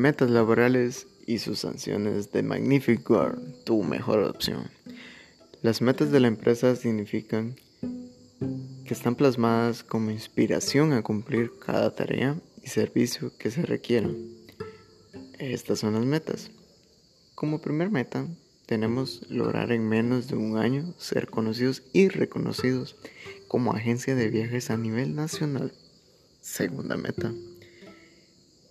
metas laborales y sus sanciones de Magnific Girl, tu mejor opción. Las metas de la empresa significan que están plasmadas como inspiración a cumplir cada tarea y servicio que se requiera. Estas son las metas. Como primer meta, tenemos lograr en menos de un año ser conocidos y reconocidos como agencia de viajes a nivel nacional. Segunda meta,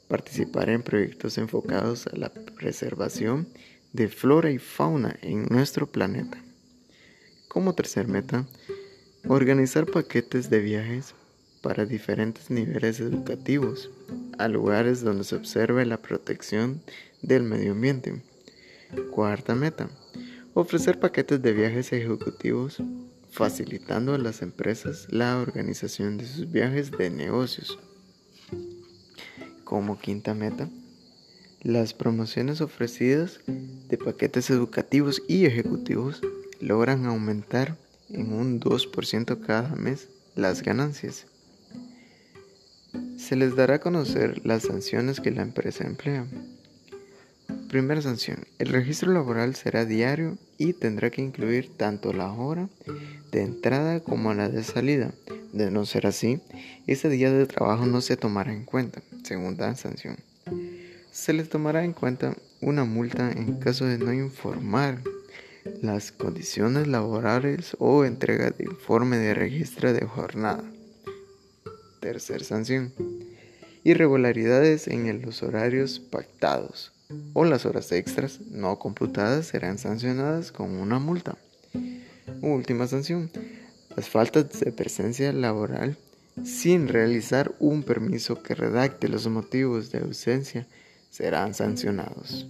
participar en proyectos enfocados a la preservación de flora y fauna en nuestro planeta. Como tercer meta, organizar paquetes de viajes para diferentes niveles educativos a lugares donde se observe la protección del medio ambiente. Cuarta meta, ofrecer paquetes de viajes ejecutivos facilitando a las empresas la organización de sus viajes de negocios. Como quinta meta, las promociones ofrecidas de paquetes educativos y ejecutivos logran aumentar en un 2% cada mes las ganancias. Se les dará a conocer las sanciones que la empresa emplea. Primera sanción. El registro laboral será diario y tendrá que incluir tanto la hora de entrada como la de salida. De no ser así, ese día de trabajo no se tomará en cuenta. Segunda sanción. Se les tomará en cuenta una multa en caso de no informar las condiciones laborales o entrega de informe de registro de jornada. Tercer sanción. Irregularidades en los horarios pactados o las horas extras no computadas serán sancionadas con una multa. Última sanción. Las faltas de presencia laboral sin realizar un permiso que redacte los motivos de ausencia serán sancionados.